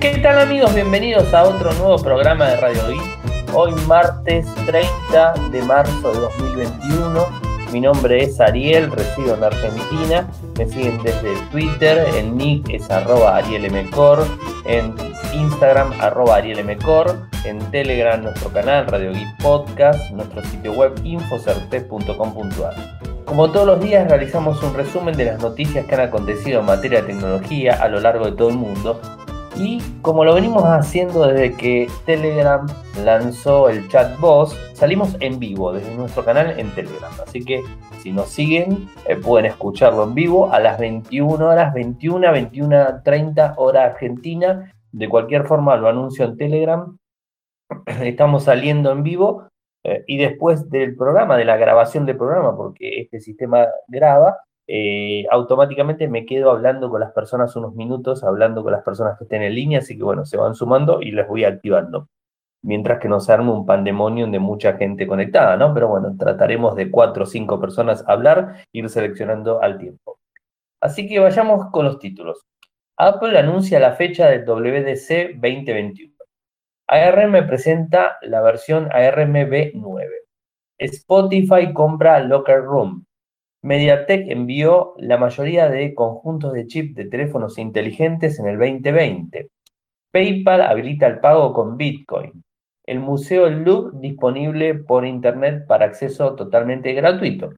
¿Qué tal amigos? Bienvenidos a otro nuevo programa de Radio Geek. Hoy martes 30 de marzo de 2021. Mi nombre es Ariel, resido en Argentina. Me siguen desde Twitter, el nick es arroba arielmcor, en Instagram arroba arielmcor, en Telegram nuestro canal Radio Geek Podcast, nuestro sitio web infocerte.com.ar. Como todos los días realizamos un resumen de las noticias que han acontecido en materia de tecnología a lo largo de todo el mundo y como lo venimos haciendo desde que Telegram lanzó el chat salimos en vivo desde nuestro canal en Telegram. Así que si nos siguen, eh, pueden escucharlo en vivo a las 21 horas, 21, 21, 30 hora argentina. De cualquier forma, lo anuncio en Telegram. Estamos saliendo en vivo eh, y después del programa, de la grabación del programa, porque este sistema graba, eh, automáticamente me quedo hablando con las personas unos minutos, hablando con las personas que estén en línea, así que bueno, se van sumando y les voy activando. Mientras que no se arme un pandemonium de mucha gente conectada, ¿no? Pero bueno, trataremos de cuatro o cinco personas hablar, ir seleccionando al tiempo. Así que vayamos con los títulos. Apple anuncia la fecha del WDC 2021. ARM presenta la versión ARM B9. Spotify compra Locker Room. MediaTek envió la mayoría de conjuntos de chip de teléfonos inteligentes en el 2020. PayPal habilita el pago con Bitcoin. El Museo Louvre disponible por Internet para acceso totalmente gratuito.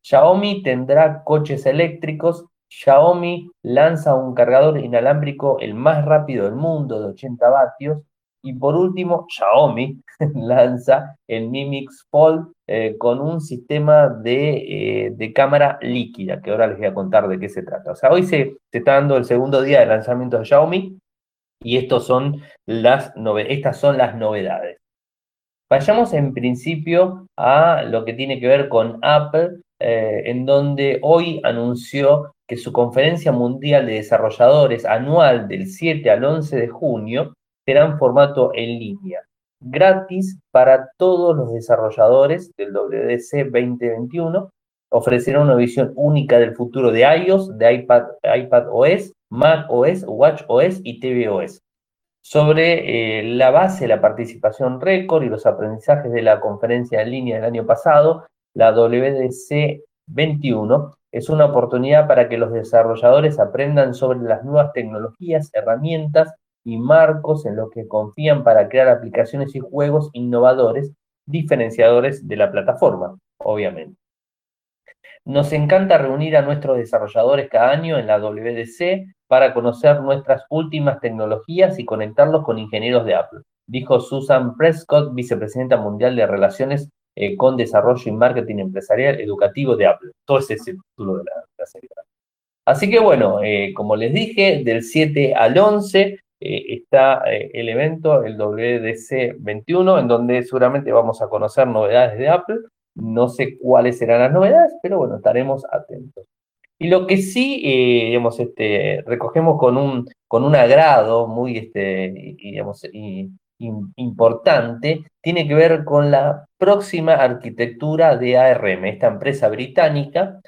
Xiaomi tendrá coches eléctricos. Xiaomi lanza un cargador inalámbrico el más rápido del mundo de 80 vatios. Y por último, Xiaomi lanza el Mi Mix Fold eh, con un sistema eh, de, cámara líquida, que ahora les voy a contar de qué se trata. O sea, hoy se, está dando el segundo día de lanzamiento de Xiaomi y estos son las estas son las novedades. Vayamos en principio a lo que tiene que ver con Apple, eh, en donde hoy anunció que su conferencia mundial de desarrolladores anual del 7 al 11 de junio será en formato en línea, gratis para todos los desarrolladores del WDC 2021. Ofrecerá una visión única del futuro de iOS, de iPad, OS, Mac OS, Watch OS y tvOS. Sobre eh, la base de la participación récord y los aprendizajes de la conferencia en línea del año pasado, la WDC 21 es una oportunidad para que los desarrolladores aprendan sobre las nuevas tecnologías, herramientas y marcos en los que confían para crear aplicaciones y juegos innovadores, diferenciadores de la plataforma, obviamente. Nos encanta reunir a nuestros desarrolladores cada año en la WDC para conocer nuestras últimas tecnologías y conectarlos con ingenieros de Apple, dijo Susan Prescott, vicepresidenta mundial de Relaciones eh, con Desarrollo y Marketing Empresarial Educativo de Apple. Todo ese es el título de la, serie. Así que bueno, eh, como les dije, del 7 al 11 eh, está eh, el evento, el WDC 21, en donde seguramente vamos a conocer novedades de Apple. No sé cuáles serán las novedades, pero bueno, estaremos atentos. Y lo que sí, eh, digamos, este, recogemos con un, con un agrado muy, este, digamos, importante, tiene que ver con la próxima arquitectura de ARM, esta empresa británica,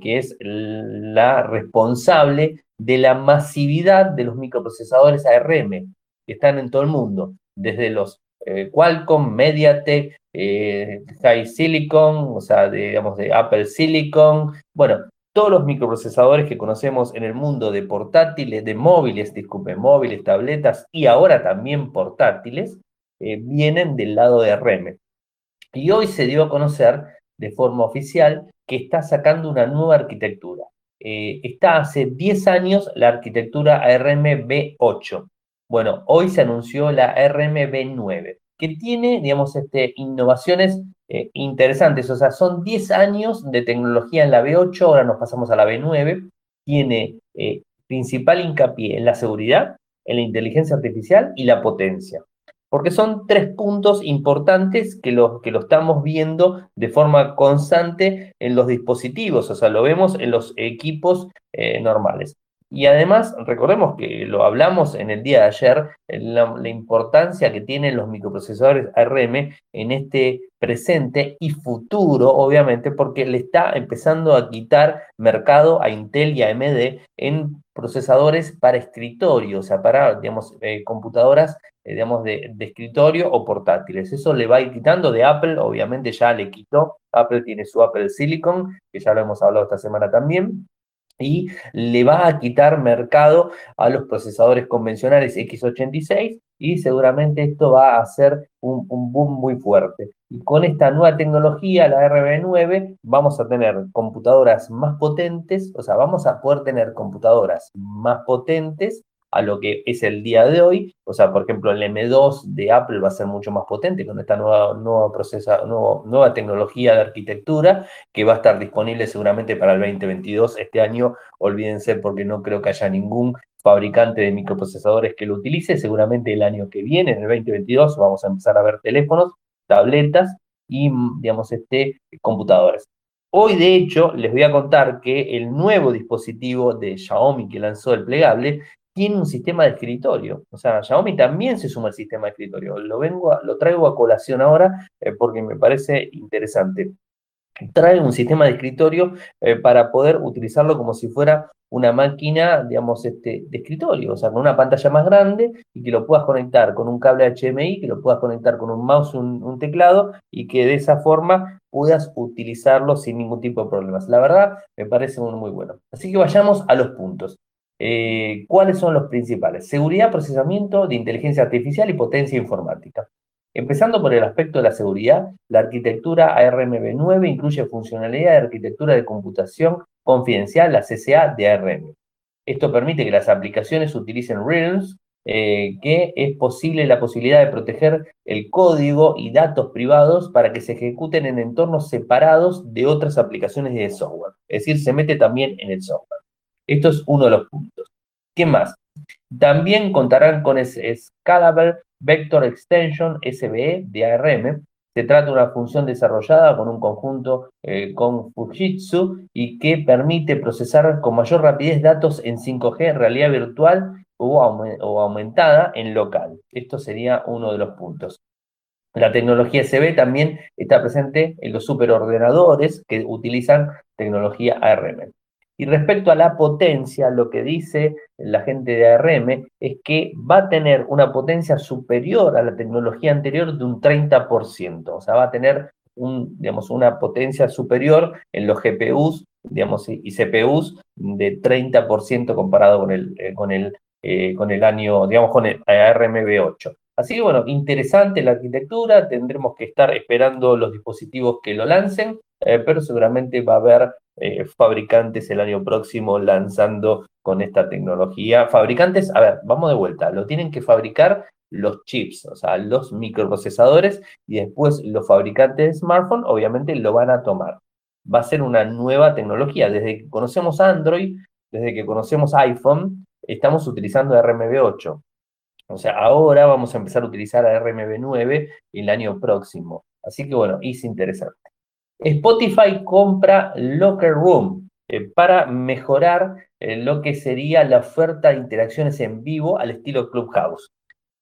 que es la responsable de la masividad de los microprocesadores ARM que están en todo el mundo, desde los eh, Qualcomm, MediaTek, eh, High Silicon, o sea, digamos de Apple Silicon, bueno, todos los microprocesadores que conocemos en el mundo de portátiles, de móviles, disculpe, móviles, tabletas y ahora también portátiles, eh, vienen del lado de ARM. Y hoy se dio a conocer de forma oficial que está sacando una nueva arquitectura. Eh, está hace 10 años la arquitectura ARM-B8. Bueno, hoy se anunció la ARM-B9, que tiene, digamos, este, innovaciones eh, interesantes. O sea, son 10 años de tecnología en la B8, ahora nos pasamos a la B9. Tiene eh, principal hincapié en la seguridad, en la inteligencia artificial y la potencia porque son tres puntos importantes que lo, que lo estamos viendo de forma constante en los dispositivos, o sea, lo vemos en los equipos eh, normales. Y además, recordemos que lo hablamos en el día de ayer, la, importancia que tienen los microprocesadores ARM en este presente y futuro, obviamente, porque le está empezando a quitar mercado a Intel y AMD en procesadores para escritorio, o sea, para, digamos, eh, computadoras, eh, digamos, de, de, escritorio o portátiles. Eso le va a ir quitando de Apple, obviamente ya le quitó. Apple tiene su Apple Silicon, que ya lo hemos hablado esta semana también y le va a quitar mercado a los procesadores convencionales x86 y seguramente esto va a hacer un, boom muy fuerte. Y con esta nueva tecnología, la RB9, vamos a tener computadoras más potentes, o sea, vamos a poder tener computadoras más potentes a lo que es el día de hoy. O sea, por ejemplo, el M2 de Apple va a ser mucho más potente con esta nueva, nueva, procesa, nueva tecnología de arquitectura que va a estar disponible seguramente para el 2022. Este año, olvídense porque no creo que haya ningún fabricante de microprocesadores que lo utilice. Seguramente el año que viene, en el 2022, vamos a empezar a ver teléfonos, tabletas y, digamos, este, computadores. Hoy, de hecho, les voy a contar que el nuevo dispositivo de Xiaomi que lanzó el plegable tiene un sistema de escritorio. O sea, Xiaomi también se suma al sistema de escritorio. Lo, vengo lo traigo a colación ahora eh, porque me parece interesante. Trae un sistema de escritorio eh, para poder utilizarlo como si fuera una máquina, digamos, este, de escritorio, o sea, con una pantalla más grande y que lo puedas conectar con un cable HMI, que lo puedas conectar con un mouse, un, un teclado y que de esa forma puedas utilizarlo sin ningún tipo de problemas. La verdad, me parece muy bueno. Así que vayamos a los puntos. Eh, ¿Cuáles son los principales? Seguridad, procesamiento de inteligencia artificial y potencia informática. Empezando por el aspecto de la seguridad, la arquitectura ARMv9 incluye funcionalidad de arquitectura de computación confidencial, la CCA de ARM. Esto permite que las aplicaciones utilicen realms, eh, que es posible la posibilidad de proteger el código y datos privados para que se ejecuten en entornos separados de otras aplicaciones de software. Es decir, se mete también en el software. Esto es uno de los puntos. ¿Qué más? También contarán con Scalable Vector Extension SBE de ARM. Se trata de una función desarrollada con un conjunto eh, con Fujitsu y que permite procesar con mayor rapidez datos en 5G, en realidad virtual o, o aumentada en local. Esto sería uno de los puntos. La tecnología SB también está presente en los superordenadores que utilizan tecnología ARM. Y respecto a la potencia, lo que dice la gente de ARM es que va a tener una potencia superior a la tecnología anterior de un 30%, o sea, va a tener una potencia superior en los GPUs digamos, y CPUs de 30% comparado con el, eh, eh, con el año, digamos, con el ARMv8. Así que bueno, interesante la arquitectura, tendremos que estar esperando los dispositivos que lo lancen, eh, pero seguramente va a haber eh, fabricantes el año próximo lanzando con esta tecnología. Fabricantes, a ver, vamos de vuelta, lo tienen que fabricar los chips, o sea, los microprocesadores, y después los fabricantes de smartphone obviamente lo van a tomar. Va a ser una nueva tecnología. Desde que conocemos Android, desde que conocemos iPhone, estamos utilizando RMB8. O sea, ahora vamos a empezar a utilizar RMB9 el año próximo. Así que bueno, es interesante. Spotify compra Locker Room eh, para mejorar eh, lo que sería la oferta de interacciones en vivo al estilo Clubhouse.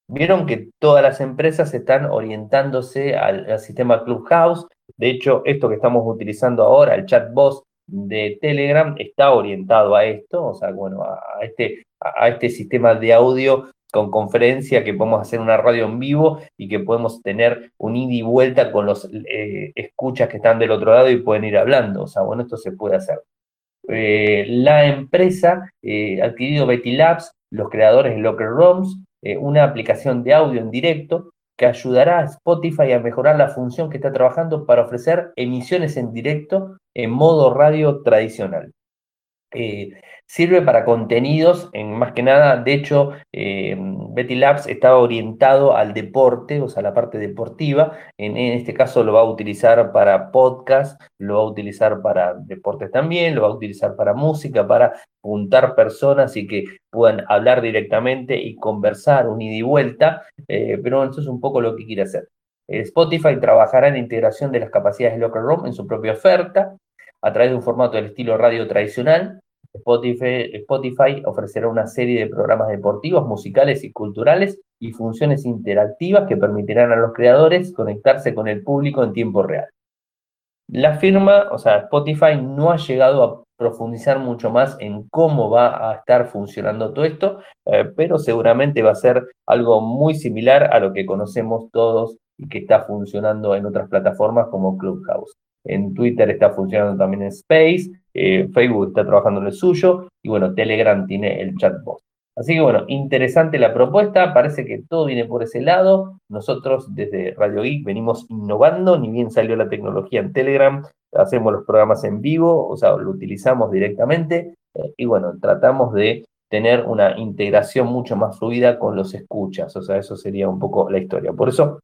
Vieron que todas las empresas están orientándose al, sistema Clubhouse. De hecho, esto que estamos utilizando ahora, el chatbot de Telegram, está orientado a esto, o sea, bueno, a este, a este sistema de audio con conferencia, que podemos hacer una radio en vivo y que podemos tener un ida y vuelta con los eh, escuchas que están del otro lado y pueden ir hablando. O sea, bueno, esto se puede hacer. Eh, la empresa eh, ha adquirido Betty Labs, los creadores de Locker Rooms, una aplicación de audio en directo que ayudará a Spotify a mejorar la función que está trabajando para ofrecer emisiones en directo en modo radio tradicional. Sirve para contenidos, en más que nada, de hecho, eh, Betty Labs está orientado al deporte, o sea, la parte deportiva. En, este caso lo va a utilizar para podcast, lo va a utilizar para deportes también, lo va a utilizar para música, para juntar personas y que puedan hablar directamente y conversar un ida y vuelta. Eh, pero eso es un poco lo que quiere hacer. Spotify trabajará en la integración de las capacidades de Locker Room en su propia oferta a través de un formato del estilo radio tradicional Spotify, ofrecerá una serie de programas deportivos, musicales y culturales y funciones interactivas que permitirán a los creadores conectarse con el público en tiempo real. La firma, o sea, Spotify no ha llegado a profundizar mucho más en cómo va a estar funcionando todo esto, eh, pero seguramente va a ser algo muy similar a lo que conocemos todos y que está funcionando en otras plataformas como Clubhouse. En Twitter está funcionando también en Space, eh, Facebook está trabajando en el suyo y bueno, Telegram tiene el chatbot. Así que bueno, interesante la propuesta, parece que todo viene por ese lado. Nosotros desde Radio Geek venimos innovando, ni bien salió la tecnología en Telegram, hacemos los programas en vivo, o sea, lo utilizamos directamente eh, y bueno, tratamos de tener una integración mucho más fluida con los escuchas, o sea, eso sería un poco la historia. Por eso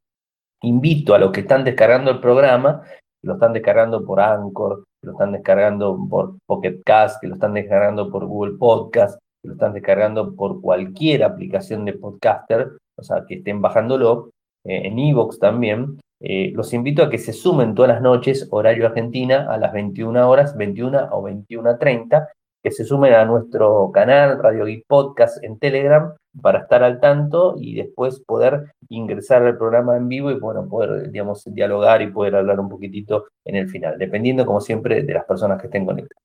invito a los que están descargando el programa, lo están descargando por Anchor, lo están descargando por Pocket Cast, que lo están descargando por Google Podcast, que lo están descargando por cualquier aplicación de podcaster, o sea, que estén bajándolo, eh, en Evox también, eh, los invito a que se sumen todas las noches, horario Argentina, a las 21 horas, 21 o 21.30, que se sumen a nuestro canal Radio Geek Podcast en Telegram para estar al tanto y después poder ingresar al programa en vivo y bueno, poder, digamos, dialogar y poder hablar un poquitito en el final, dependiendo, como siempre, de las personas que estén conectadas.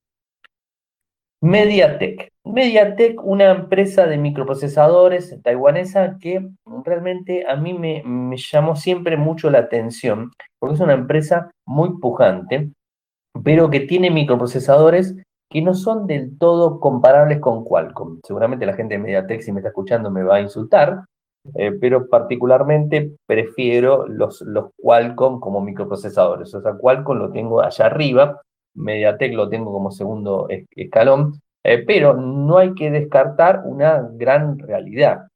Mediatek. Mediatek, una empresa de microprocesadores taiwanesa que realmente a mí me, llamó siempre mucho la atención, porque es una empresa muy pujante, pero que tiene microprocesadores que no son del todo comparables con Qualcomm. Seguramente la gente de Mediatek, si me está escuchando, me va a insultar, eh, pero particularmente prefiero los, los Qualcomm como microprocesadores. O sea, Qualcomm lo tengo allá arriba, Mediatek lo tengo como segundo escalón, eh, pero no hay que descartar una gran realidad.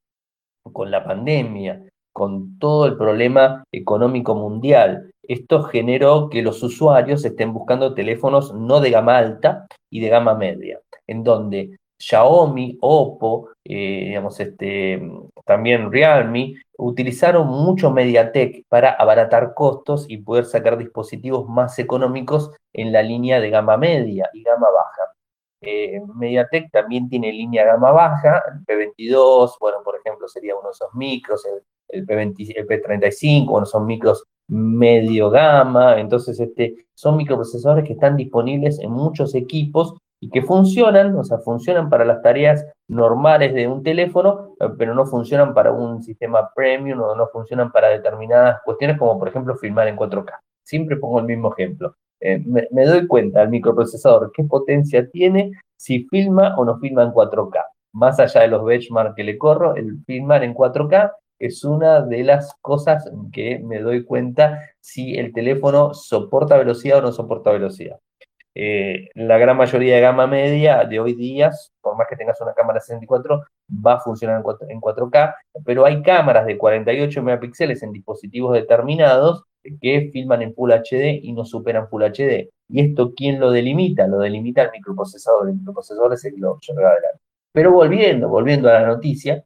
Con la pandemia, con todo el problema económico mundial, esto generó que los usuarios estén buscando teléfonos no de gama alta y de gama media, en donde Xiaomi, Oppo, eh, digamos, este, también Realme, utilizaron mucho MediaTek para abaratar costos y poder sacar dispositivos más económicos en la línea de gama media y gama baja. Eh, MediaTek también tiene línea gama baja, el P22, bueno, por ejemplo, sería uno de esos micros, el, P20, el P35, bueno, son micros medio gama, entonces este, son microprocesadores que están disponibles en muchos equipos y que funcionan, o sea, funcionan para las tareas normales de un teléfono, eh, pero no funcionan para un sistema premium o no funcionan para determinadas cuestiones, como por ejemplo filmar en 4K. Siempre pongo el mismo ejemplo. Eh, me, doy cuenta al microprocesador qué potencia tiene si filma o no filma en 4K. Más allá de los benchmarks que le corro, el filmar en 4K es una de las cosas que me doy cuenta si el teléfono soporta velocidad o no soporta velocidad. Eh, la gran mayoría de gama media de hoy día, por más que tengas una cámara 64, va a funcionar en 4, k pero hay cámaras de 48 megapíxeles en dispositivos determinados que filman en Full HD y no superan Full HD. ¿Y esto quién lo delimita? Lo delimita el microprocesador. El microprocesador es el que lo lleva adelante. Pero volviendo, volviendo a la noticia,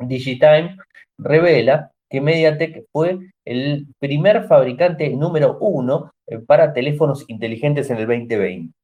Digitime revela que MediaTek fue el primer fabricante número uno eh, para teléfonos inteligentes en el 2020.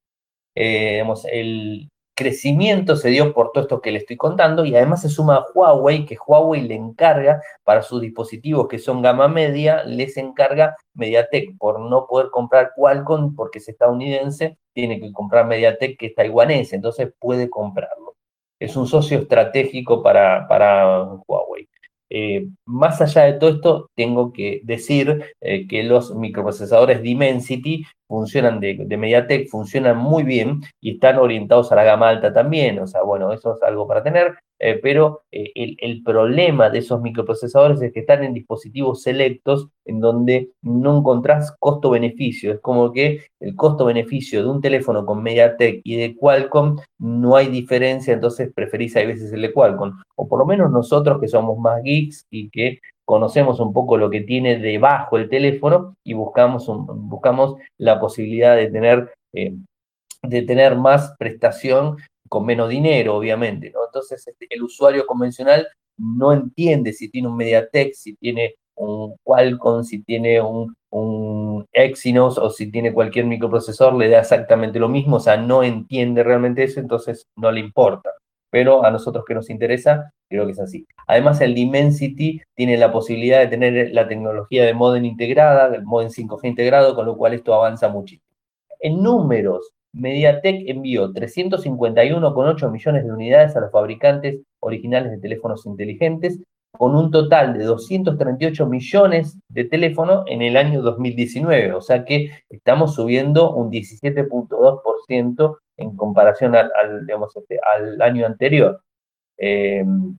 Eh, el crecimiento se dio por todo esto que le estoy contando y además se suma a Huawei, que Huawei le encarga para sus dispositivos que son gama media, les encarga MediaTek por no poder comprar Qualcomm porque es estadounidense, tiene que comprar MediaTek que es taiwanés, entonces puede comprarlo. Es un socio estratégico para, para Huawei. Eh, más allá de todo esto, tengo que decir eh, que los microprocesadores Dimensity funcionan de, de, MediaTek, funcionan muy bien y están orientados a la gama alta también. O sea, bueno, eso es algo para tener. Eh, pero eh, el, problema de esos microprocesadores es que están en dispositivos selectos en donde no encontrás costo-beneficio. Es como que el costo-beneficio de un teléfono con MediaTek y de Qualcomm no hay diferencia, entonces preferís a veces el de Qualcomm. O por lo menos nosotros que somos más geeks y que conocemos un poco lo que tiene debajo el teléfono y buscamos, buscamos la posibilidad de tener... Eh, de tener más prestación con menos dinero, obviamente, ¿no? Entonces, este, el usuario convencional no entiende si tiene un MediaTek, si tiene un Qualcomm, si tiene un, Exynos o si tiene cualquier microprocesor, le da exactamente lo mismo, o sea, no entiende realmente eso, entonces no le importa. Pero a nosotros que nos interesa, creo que es así. Además, el Dimensity tiene la posibilidad de tener la tecnología de modem integrada, del modem 5G integrado, con lo cual esto avanza muchísimo. En números, MediaTek envió 351,8 millones de unidades a los fabricantes originales de teléfonos inteligentes, con un total de 238 millones de teléfonos en el año 2019. O sea que estamos subiendo un 17.2% en comparación al, este, año anterior. Em,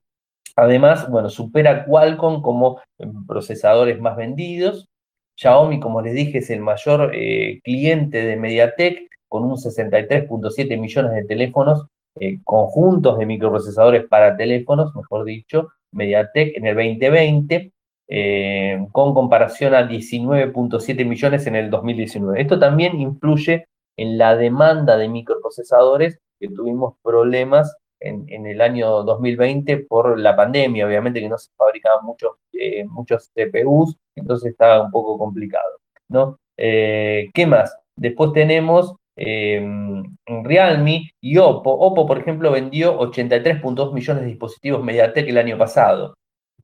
además, bueno, supera Qualcomm como procesadores más vendidos. Xiaomi, como les dije, es el mayor eh, cliente de MediaTek con un 63.7 millones de teléfonos eh, conjuntos de microprocesadores para teléfonos, mejor dicho, MediaTek en el 2020, eh, con comparación a 19.7 millones en el 2019. Esto también influye en la demanda de microprocesadores, que tuvimos problemas en, el año 2020 por la pandemia, obviamente que no se fabricaban muchos, eh, muchos CPUs, entonces estaba un poco complicado. ¿no? ¿Qué más? Después tenemos Em, Realme y Oppo. Oppo, por ejemplo, vendió 83.2 millones de dispositivos MediaTek el año pasado,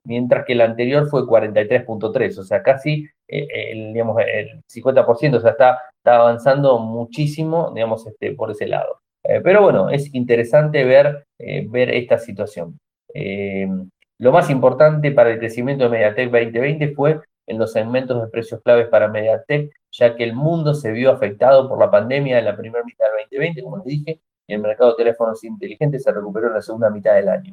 mientras que el anterior fue 43.3, o sea, casi eh, el 50%, o sea, está, está avanzando muchísimo, digamos, este, por ese lado. Eh, pero bueno, es interesante ver, eh, ver esta situación. Em, lo más importante para el crecimiento de MediaTek 2020 fue en los segmentos de precios claves para MediaTek, ya que el mundo se vio afectado por la pandemia en la primera mitad del 2020, como les dije, y el mercado de teléfonos inteligentes se recuperó en la segunda mitad del año.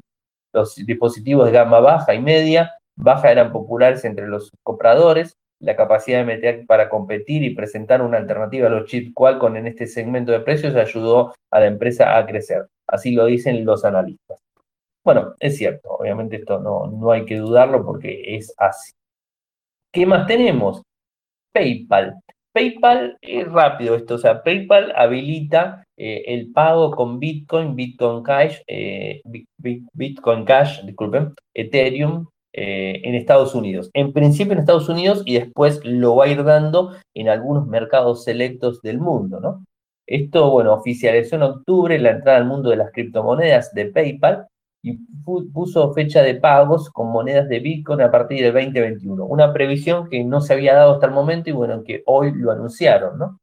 Los dispositivos de gama baja y media, baja eran populares entre los compradores, la capacidad de MediaTek para competir y presentar una alternativa a los chips Qualcomm en este segmento de precios ayudó a la empresa a crecer. Así lo dicen los analistas. Bueno, es cierto, obviamente esto no, no hay que dudarlo porque es así. ¿Qué más tenemos? PayPal. PayPal es rápido esto, o sea, PayPal habilita eh, el pago con Bitcoin, Bitcoin Cash, eh, Bitcoin Cash, disculpen, Ethereum eh, en Estados Unidos. En principio en Estados Unidos y después lo va a ir dando en algunos mercados selectos del mundo, ¿no? Esto, bueno, oficializó en octubre la entrada al mundo de las criptomonedas de PayPal y puso fecha de pagos con monedas de Bitcoin a partir del 2021. Una previsión que no se había dado hasta el momento y bueno, que hoy lo anunciaron, ¿no?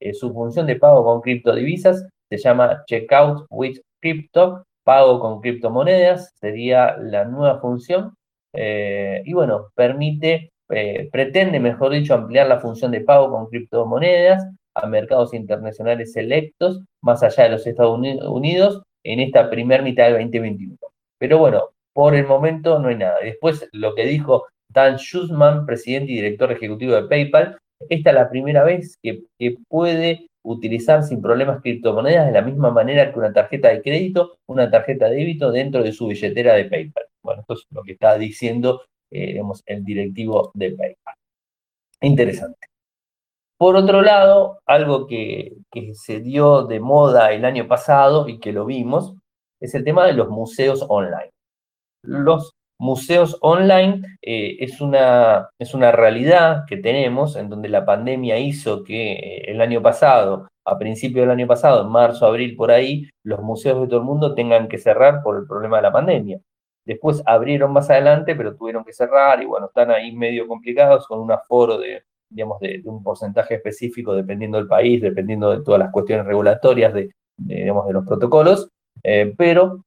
Eh, su función de pago con criptodivisas se llama Checkout with Crypto, pago con criptomonedas, sería la nueva función. Eh, y bueno, permite, eh, pretende, mejor dicho, ampliar la función de pago con criptomonedas a mercados internacionales selectos, más allá de los Estados Unidos, en esta primera mitad del 2021. Pero bueno, por el momento no hay nada. Después, lo que dijo Dan Schussman, presidente y director ejecutivo de PayPal, esta es la primera vez que, puede utilizar sin problemas criptomonedas de la misma manera que una tarjeta de crédito, una tarjeta de débito dentro de su billetera de PayPal. Bueno, esto es lo que está diciendo eh, el directivo de PayPal. Interesante. Por otro lado, algo que, se dio de moda el año pasado y que lo vimos, es el tema de los museos online. Los museos online eh, es, una, es una realidad que tenemos en donde la pandemia hizo que eh, el año pasado, a principio del año pasado, en marzo, abril, por ahí, los museos de todo el mundo tengan que cerrar por el problema de la pandemia. Después abrieron más adelante, pero tuvieron que cerrar y bueno, están ahí medio complicados con un aforo de digamos, de, un porcentaje específico dependiendo del país, dependiendo de todas las cuestiones regulatorias de, digamos, de los protocolos. Eh, pero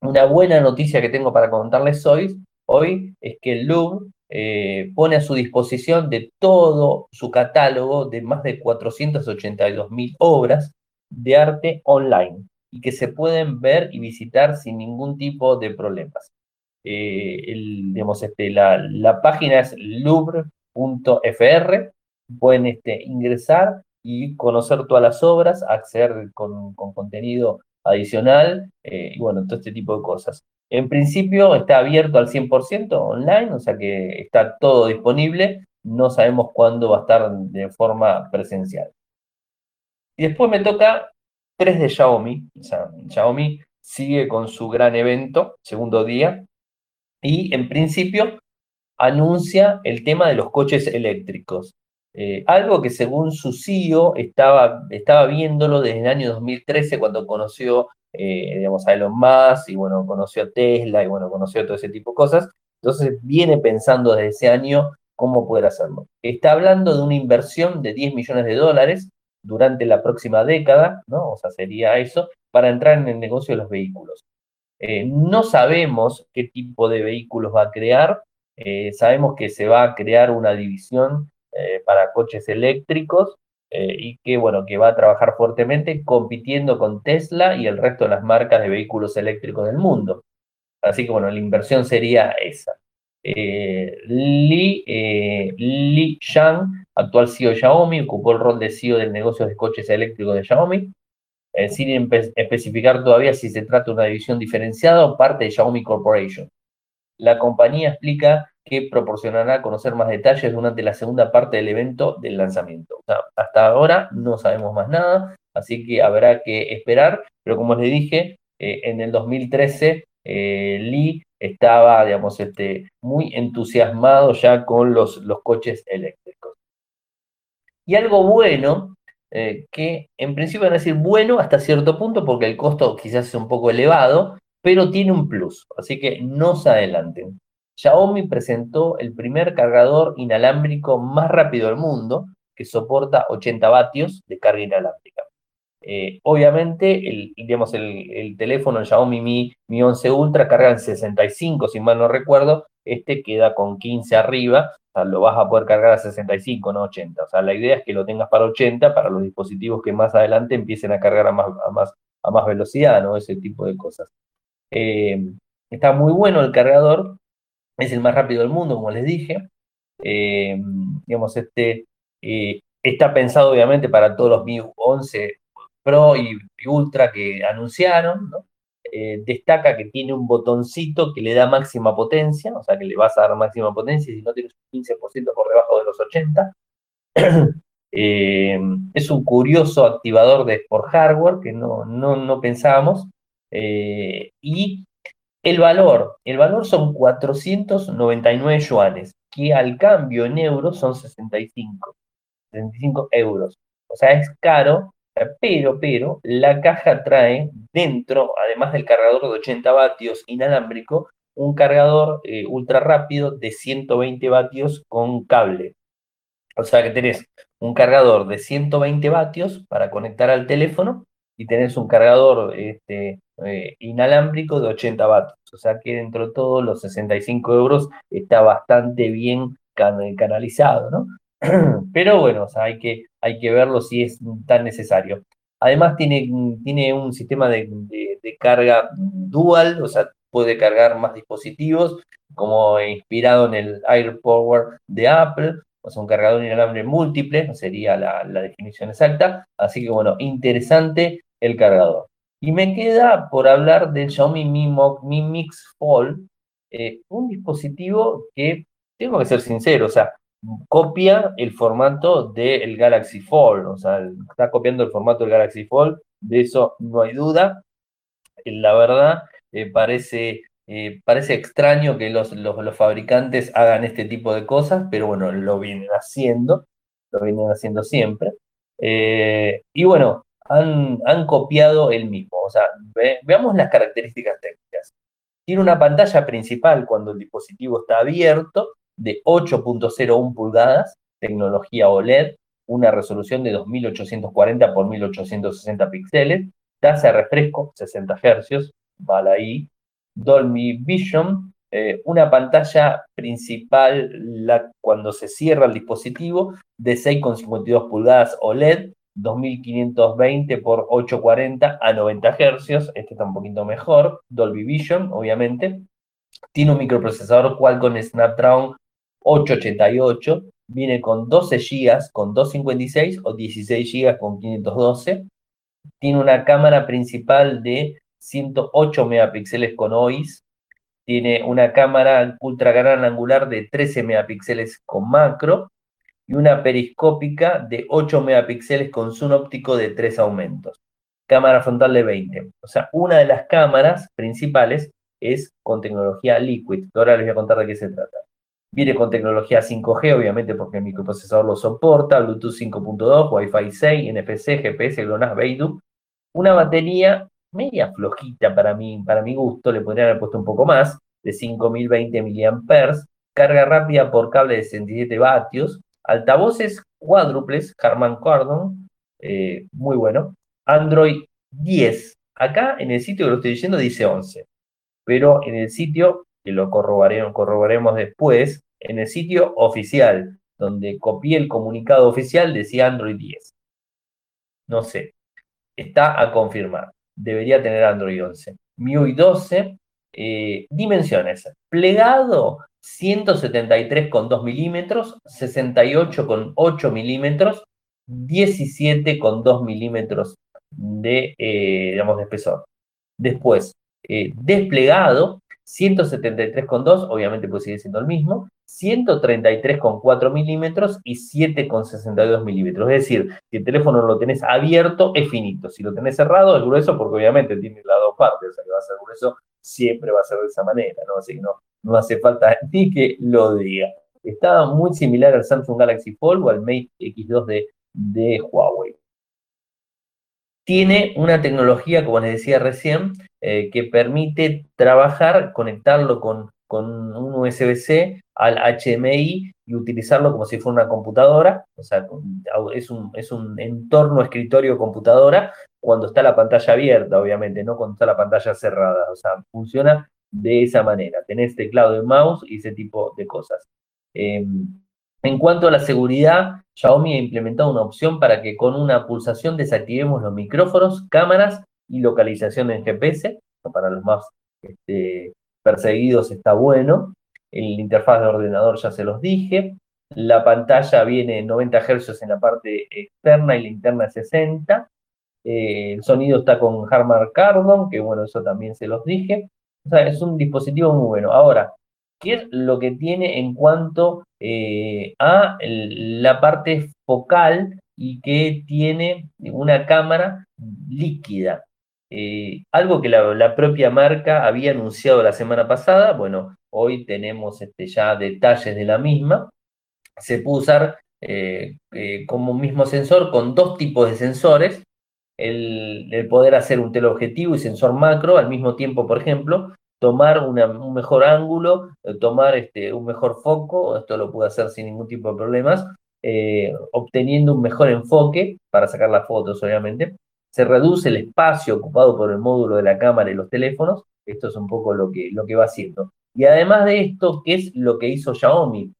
una buena noticia que tengo para contarles hoy, hoy es que el Louvre eh, pone a su disposición de todo su catálogo de más de 482 mil obras de arte online y que se pueden ver y visitar sin ningún tipo de problemas. Eh, digamos, este, la, la, página es Louvre .fr, pueden este, ingresar y conocer todas las obras, acceder con, contenido adicional eh, y bueno, todo este tipo de cosas. En principio está abierto al 100% online, o sea que está todo disponible, no sabemos cuándo va a estar de forma presencial. Y después me toca 3 de Xiaomi, Xiaomi sigue con su gran evento, segundo día, y en principio anuncia el tema de los coches eléctricos. Eh, algo que según su CEO estaba, estaba viéndolo desde el año 2013 cuando conoció eh, digamos, a Elon Musk y bueno, conoció a Tesla y bueno, conoció todo ese tipo de cosas. Entonces viene pensando desde ese año cómo poder hacerlo. Está hablando de una inversión de 10 millones de dólares durante la próxima década, ¿no? O sea, sería eso, para entrar en el negocio de los vehículos. Eh, no sabemos qué tipo de vehículos va a crear, sabemos que se va a crear una división eh, para coches eléctricos eh, y que, bueno, que va a trabajar fuertemente compitiendo con Tesla y el resto de las marcas de vehículos eléctricos del mundo. Así que, bueno, la inversión sería esa. Eh, Li, Li actual CEO de Xiaomi, ocupó el rol de CEO del negocio de coches eléctricos de Xiaomi, sin especificar todavía si se trata de una división diferenciada o parte de Xiaomi Corporation. La compañía explica que proporcionará conocer más detalles durante la segunda parte del evento del lanzamiento. hasta ahora no sabemos más nada, así que habrá que esperar, pero como les dije, eh, en el 2013 eh, Lee estaba, digamos, este, muy entusiasmado ya con los, los coches eléctricos. Y algo bueno, eh, que en principio van a decir bueno hasta cierto punto, porque el costo quizás es un poco elevado, pero tiene un plus, así que no se adelanten. Xiaomi presentó el primer cargador inalámbrico más rápido del mundo, que soporta 80 vatios de carga inalámbrica. Eh, obviamente, el, digamos, el, teléfono el Xiaomi Mi, Mi 11 Ultra carga en 65, si mal no recuerdo, este queda con 15 arriba, lo vas a poder cargar a 65, no 80. O sea, la idea es que lo tengas para 80 para los dispositivos que más adelante empiecen a cargar a más, a más, a más velocidad, ¿no? Ese tipo de cosas. Eh, está muy bueno el cargador, es el más rápido del mundo, como les dije. Eh, digamos, este, eh, está pensado obviamente para todos los Mi 11 Pro y, Ultra que anunciaron. destaca que tiene un botoncito que le da máxima potencia, o sea que le vas a dar máxima potencia si no tienes un 15% por debajo de los 80. es un curioso activador de por hardware que no, no, no pensábamos. Eh, y el valor, el valor son 499 yuanes, que al cambio en euros son 65, 65 euros. O sea, es caro, pero, pero, la caja trae dentro, además del cargador de 80 vatios inalámbrico, un cargador eh, ultra rápido de 120 vatios con cable. O sea que tenés un cargador de 120 vatios para conectar al teléfono y tenés un cargador este, eh, inalámbrico de 80 vatios. O sea que dentro de todo los 65 euros está bastante bien canalizado, ¿no? Pero bueno, hay, que, hay que verlo si es tan necesario. Además tiene, tiene un sistema de, carga dual, o sea, puede cargar más dispositivos, como inspirado en el AirPower de Apple, o sea, un cargador inalámbrico múltiple, sería la definición exacta. Así que bueno, interesante el cargador. Y me queda por hablar del Xiaomi Mi, Mix Fold, eh, un dispositivo que, tengo que ser sincero, o sea, copia el formato del Galaxy Fold, o sea, está copiando el formato del Galaxy Fold, de eso no hay duda. Eh, la verdad, eh, parece, parece extraño que los, los, fabricantes hagan este tipo de cosas, pero bueno, lo vienen haciendo, lo vienen haciendo siempre. y bueno, han, copiado el mismo. O sea, veamos las características técnicas. Tiene una pantalla principal cuando el dispositivo está abierto de 8.01 pulgadas, tecnología OLED, una resolución de 2840 x 1860 píxeles, tasa de refresco 60 Hz, vale ahí, Dolby Vision, eh, una pantalla principal cuando se cierra el dispositivo de 6,52 pulgadas OLED, 2520 por 840 a 90 Hz, este está un poquito mejor, Dolby Vision, obviamente. Tiene un microprocesador Qualcomm Snapdragon 888, viene con 12 GB con 256 o 16 GB con 512. Tiene una cámara principal de 108 megapíxeles con OIS. Tiene una cámara ultra gran angular de 13 megapíxeles con macro y una periscópica de 8 megapíxeles con zoom óptico de 3 aumentos. Cámara frontal de 20. O sea, una de las cámaras principales es con tecnología Liquid. Ahora les voy a contar de qué se trata. Viene con tecnología 5G, obviamente porque el microprocesador lo soporta, Bluetooth 5.2, Wi-Fi 6, NFC, GPS, GLONASS, Beidou. Una batería media flojita para mí, para mi gusto, le podrían haber puesto un poco más, de 5020 mAh, carga rápida por cable de 67 vatios, altavoces cuádruples, Harman Kardon, eh, muy bueno, Android 10. Acá en el sitio que lo estoy diciendo dice 11, pero en el sitio, que lo corroboraremos, corroboraremos después, en el sitio oficial, donde copié el comunicado oficial, decía Android 10. No sé, está a confirmar. Debería tener Android 11. MIUI 12, eh, dimensiones. Plegado 173,2 milímetros, 68,8 milímetros, 17,2 milímetros de, eh, digamos, de espesor. Después, eh, desplegado, 173,2, obviamente puede seguir siendo el mismo, 133,4 milímetros y 7,62 milímetros. Es decir, si el teléfono lo tenés abierto, es finito. Si lo tenés cerrado, es grueso porque obviamente tiene las dos partes, o sea que va a ser grueso, siempre va a ser de esa manera, ¿no? Así que no, no hace falta ni que lo diga. Estaba muy similar al Samsung Galaxy Fold o al Mate X2 de, de Huawei. Tiene una tecnología, como les decía recién, eh, que permite trabajar, conectarlo con, con un USB-C al HMI y utilizarlo como si fuera una computadora, o sea, es un, es un entorno escritorio-computadora cuando está la pantalla abierta, obviamente, no cuando está la pantalla cerrada, o sea, funciona de esa manera, tenés teclado y mouse y ese tipo de cosas. Em, en cuanto a la seguridad, Xiaomi ha implementado una opción para que con una pulsación desactivemos los micrófonos, cámaras y localización en GPS. Para los más este, perseguidos está bueno. El interfaz de ordenador ya se los dije. La pantalla viene 90 Hz en la parte externa y la interna 60. Eh, el sonido está con Harman Kardon, que bueno, eso también se los dije. Es un dispositivo muy bueno. Ahora, ¿qué es lo que tiene en cuanto eh, a la parte focal y que tiene una cámara líquida? Eh, algo que la, propia marca había anunciado la semana pasada, bueno, hoy tenemos este, ya detalles de la misma. Se puede usar eh, como mismo sensor con dos tipos de sensores, el, poder hacer un teleobjetivo y sensor macro al mismo tiempo, por ejemplo, tomar un mejor ángulo, eh, tomar este, un mejor foco, esto lo puede hacer sin ningún tipo de problemas, eh, obteniendo un mejor enfoque para sacar las fotos, obviamente. Se reduce el espacio ocupado por el módulo de la cámara y los teléfonos, esto es un poco lo que, lo que va haciendo. Y además de esto, ¿qué es lo que hizo Xiaomi?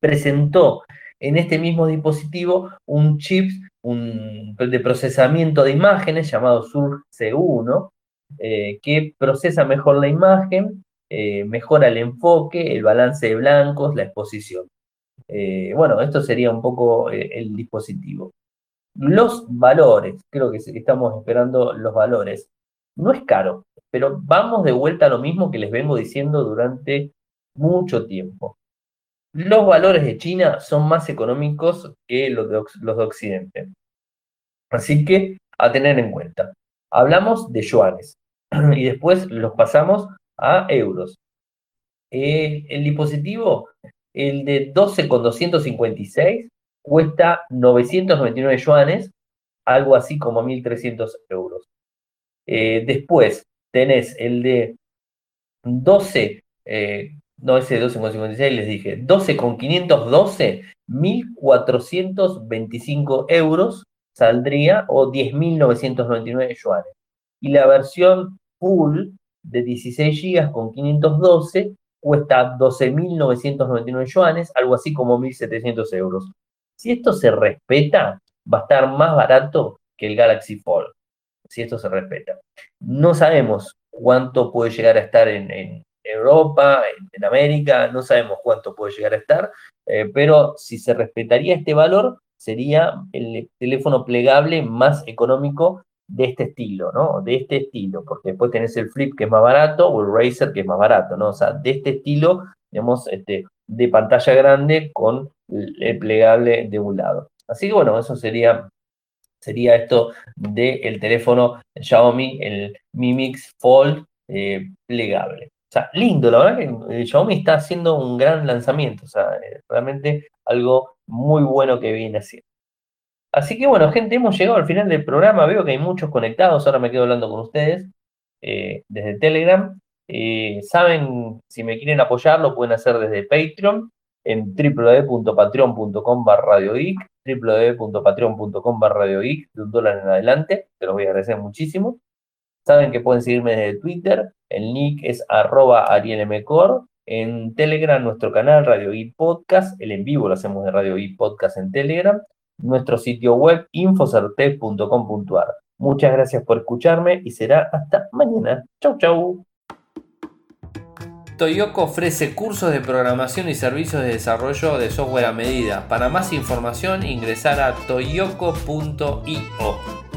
Presentó en este mismo dispositivo un chip un, de procesamiento de imágenes llamado Sur-C1, eh, que procesa mejor la imagen, eh, mejora el enfoque, el balance de blancos, la exposición. Eh, bueno, esto sería un poco el dispositivo. Los valores, creo que estamos esperando los valores. No es caro, pero vamos de vuelta a lo mismo que les vengo diciendo durante mucho tiempo. Los valores de China son más económicos que los de, los de Occidente. Así que a tener en cuenta. Hablamos de yuanes y después los pasamos a euros. Eh, el dispositivo, el de 12 con 256, cuesta 999 yuanes, algo así como 1.300 euros. Eh, después tenés el de 12 no ese 12,56 les dije, 12 con 512, 1.425 euros saldría o 10.999 yuanes. Y la versión full de 16 GB con 512 cuesta 12.999 yuanes, algo así como 1.700 euros. Si esto se respeta, va a estar más barato que el Galaxy Fold. Si esto se respeta. No sabemos cuánto puede llegar a estar en, Europa, en, América, no sabemos cuánto puede llegar a estar, eh, pero si se respetaría este valor, sería el teléfono plegable más económico de este estilo, ¿no? De este estilo, porque después tenés el Flip que es más barato o el Razer que es más barato, ¿no? O sea, de este estilo, digamos, este, de pantalla grande con el plegable de un lado. Así que bueno, eso sería, sería esto del teléfono Xiaomi, el Mi Mix Fold eh, plegable. O sea, lindo, la verdad que Xiaomi está haciendo un gran lanzamiento, o sea, realmente algo muy bueno que viene haciendo. Así que bueno, gente, hemos llegado al final del programa. Veo que hay muchos conectados. Ahora me quedo hablando con ustedes eh, desde Telegram. Eh, Saben, si me quieren apoyar, lo pueden hacer desde Patreon en www.patreon.com radiogeek, www.patreon.com radiogeek, de un dólar en adelante. Te los voy a agradecer muchísimo. Saben que pueden seguirme desde Twitter. El nick es arroba arielmcor. En Telegram, nuestro canal Radio Geek Podcast. El en vivo lo hacemos de Radio Geek Podcast en Telegram nuestro sitio web infocerte.com.ar. Muchas gracias por escucharme y será hasta mañana. Chau, chau. Toyoko ofrece cursos de programación y servicios de desarrollo de software a medida. Para más información ingresar a toyoko.io